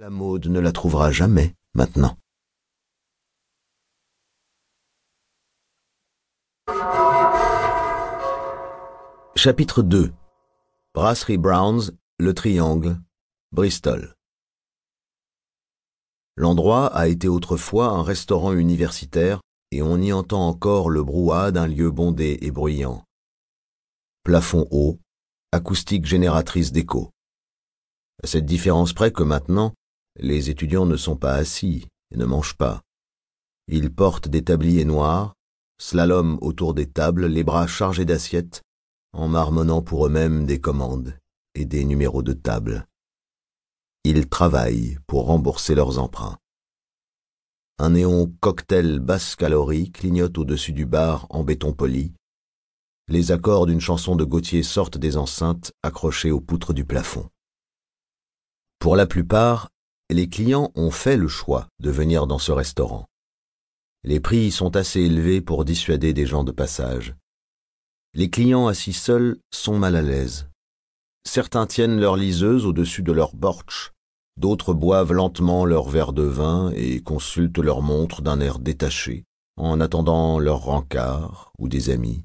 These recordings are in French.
La Maud ne la trouvera jamais maintenant. Chapitre 2 Brasserie Browns, Le Triangle, Bristol. L'endroit a été autrefois un restaurant universitaire et on y entend encore le brouhaha d'un lieu bondé et bruyant. Plafond haut, acoustique génératrice d'écho. À cette différence près que maintenant, les étudiants ne sont pas assis et ne mangent pas. Ils portent des tabliers noirs, slalom autour des tables, les bras chargés d'assiettes, en marmonnant pour eux-mêmes des commandes et des numéros de table. Ils travaillent pour rembourser leurs emprunts. Un néon cocktail basse calorie clignote au-dessus du bar en béton poli. Les accords d'une chanson de Gauthier sortent des enceintes accrochées aux poutres du plafond. Pour la plupart, les clients ont fait le choix de venir dans ce restaurant. Les prix sont assez élevés pour dissuader des gens de passage. Les clients assis seuls sont mal à l'aise. Certains tiennent leur liseuse au-dessus de leur borch, d'autres boivent lentement leur verre de vin et consultent leur montre d'un air détaché, en attendant leur rencard ou des amis.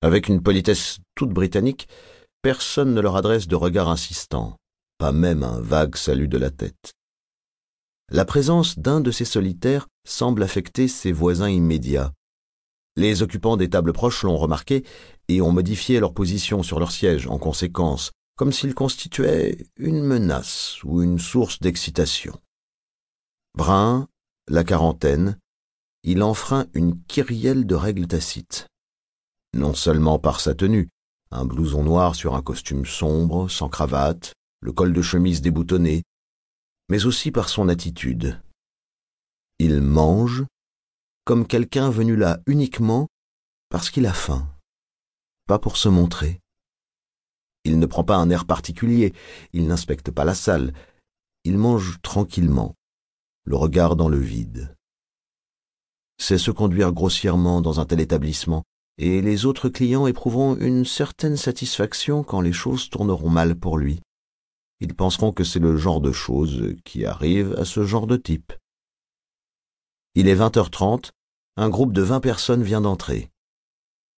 Avec une politesse toute britannique, personne ne leur adresse de regard insistant pas même un vague salut de la tête. La présence d'un de ces solitaires semble affecter ses voisins immédiats. Les occupants des tables proches l'ont remarqué et ont modifié leur position sur leur siège en conséquence, comme s'ils constituaient une menace ou une source d'excitation. Brun, la quarantaine, il enfreint une kyrielle de règles tacites. Non seulement par sa tenue, un blouson noir sur un costume sombre, sans cravate, le col de chemise déboutonné, mais aussi par son attitude. Il mange comme quelqu'un venu là uniquement parce qu'il a faim, pas pour se montrer. Il ne prend pas un air particulier, il n'inspecte pas la salle, il mange tranquillement, le regard dans le vide. C'est se conduire grossièrement dans un tel établissement, et les autres clients éprouveront une certaine satisfaction quand les choses tourneront mal pour lui ils penseront que c'est le genre de choses qui arrivent à ce genre de type. Il est 20h30, un groupe de 20 personnes vient d'entrer.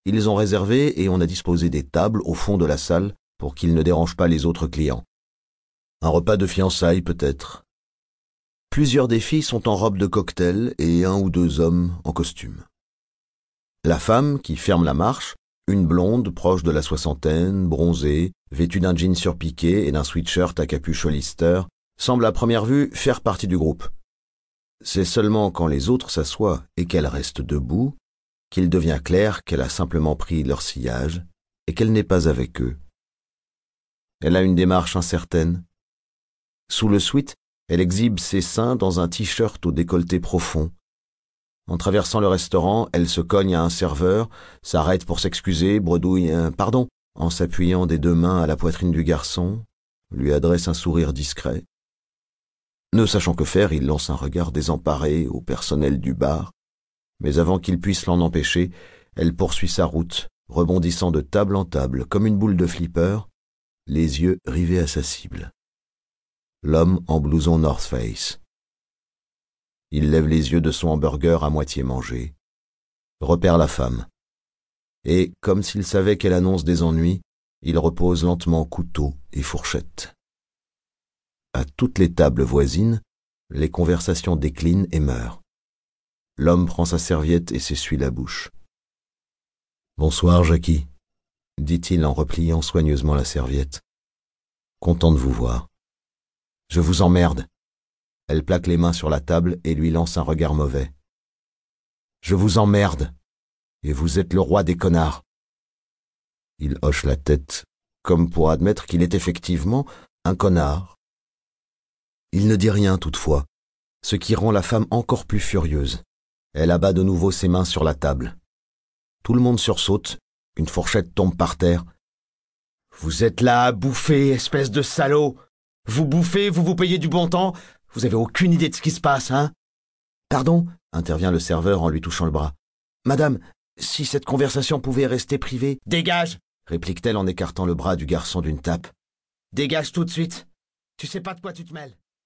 Ils ont réservé et on a disposé des tables au fond de la salle pour qu'ils ne dérangent pas les autres clients. Un repas de fiançailles peut-être. Plusieurs des filles sont en robe de cocktail et un ou deux hommes en costume. La femme, qui ferme la marche, une blonde proche de la soixantaine, bronzée, vêtue d'un jean surpiqué et d'un sweatshirt à capuche Hollister, semble à première vue faire partie du groupe. C'est seulement quand les autres s'assoient et qu'elle reste debout qu'il devient clair qu'elle a simplement pris leur sillage et qu'elle n'est pas avec eux. Elle a une démarche incertaine. Sous le sweat, elle exhibe ses seins dans un t-shirt au décolleté profond, en traversant le restaurant, elle se cogne à un serveur, s'arrête pour s'excuser, bredouille un pardon, en s'appuyant des deux mains à la poitrine du garçon, lui adresse un sourire discret. Ne sachant que faire, il lance un regard désemparé au personnel du bar, mais avant qu'il puisse l'en empêcher, elle poursuit sa route, rebondissant de table en table comme une boule de flipper, les yeux rivés à sa cible. L'homme en blouson North Face. Il lève les yeux de son hamburger à moitié mangé, repère la femme, et, comme s'il savait qu'elle annonce des ennuis, il repose lentement couteau et fourchette. À toutes les tables voisines, les conversations déclinent et meurent. L'homme prend sa serviette et s'essuie la bouche. Bonsoir, Jackie, dit-il en repliant soigneusement la serviette. Content de vous voir. Je vous emmerde, elle plaque les mains sur la table et lui lance un regard mauvais. Je vous emmerde, et vous êtes le roi des connards. Il hoche la tête, comme pour admettre qu'il est effectivement un connard. Il ne dit rien toutefois, ce qui rend la femme encore plus furieuse. Elle abat de nouveau ses mains sur la table. Tout le monde sursaute, une fourchette tombe par terre. Vous êtes là à bouffer, espèce de salaud. Vous bouffez, vous vous payez du bon temps, vous avez aucune idée de ce qui se passe, hein? Pardon? intervient le serveur en lui touchant le bras. Madame, si cette conversation pouvait rester privée. Dégage réplique-t-elle en écartant le bras du garçon d'une tape. Dégage tout de suite. Tu sais pas de quoi tu te mêles.